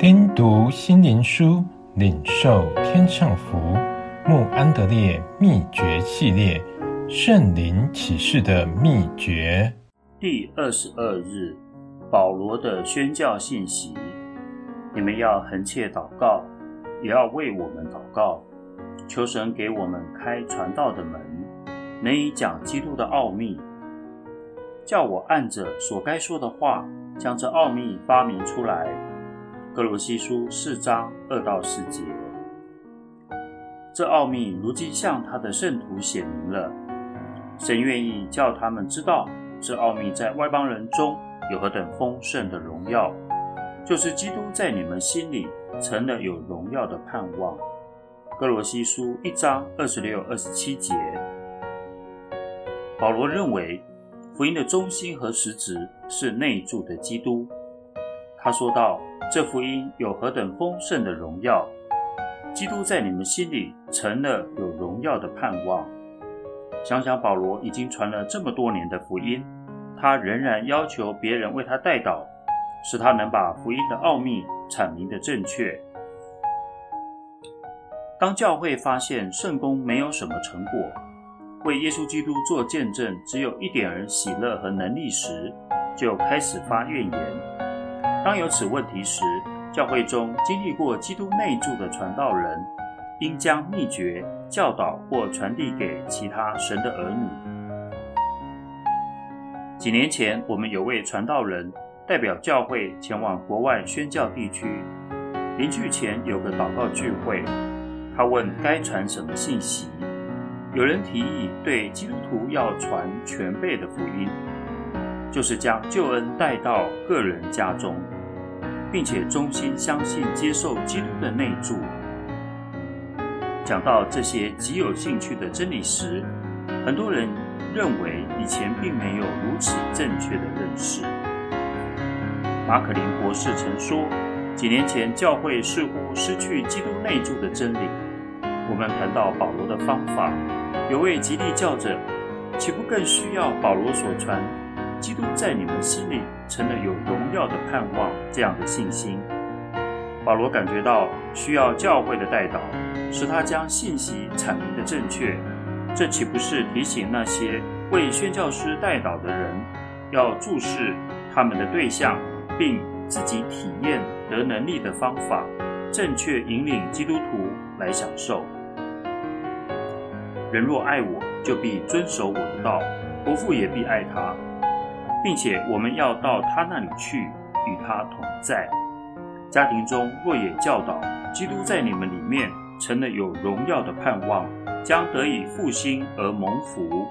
听读心灵书，领受天上福。穆安德烈秘诀系列：圣灵启示的秘诀。第二十二日，保罗的宣教信息。你们要恒切祷告，也要为我们祷告，求神给我们开传道的门，能以讲基督的奥秘，叫我按着所该说的话，将这奥秘发明出来。格罗西书四章二到四节，这奥秘如今向他的圣徒显明了。神愿意叫他们知道，这奥秘在外邦人中有何等丰盛的荣耀，就是基督在你们心里成了有荣耀的盼望。格罗西书一章二十六、二十七节，保罗认为福音的中心和实质是内住的基督。他说道。这福音有何等丰盛的荣耀！基督在你们心里成了有荣耀的盼望。想想保罗已经传了这么多年的福音，他仍然要求别人为他代祷，使他能把福音的奥秘阐明的正确。当教会发现圣工没有什么成果，为耶稣基督做见证只有一点儿喜乐和能力时，就开始发怨言。当有此问题时，教会中经历过基督内住的传道人，应将秘诀教导或传递给其他神的儿女。几年前，我们有位传道人代表教会前往国外宣教地区，临去前有个祷告聚会，他问该传什么信息。有人提议对基督徒要传全备的福音。就是将救恩带到个人家中，并且衷心相信、接受基督的内住。讲到这些极有兴趣的真理时，很多人认为以前并没有如此正确的认识。马可林博士曾说，几年前教会似乎失去基督内住的真理。我们谈到保罗的方法，有位极力教者，岂不更需要保罗所传？基督在你们心里成了有荣耀的盼望，这样的信心。保罗感觉到需要教会的代导，使他将信息阐明的正确。这岂不是提醒那些为宣教师代祷的人，要注视他们的对象，并自己体验得能力的方法，正确引领基督徒来享受。人若爱我，就必遵守我的道，伯父也必爱他。并且我们要到他那里去，与他同在。家庭中若也教导基督在你们里面成了有荣耀的盼望，将得以复兴而蒙福。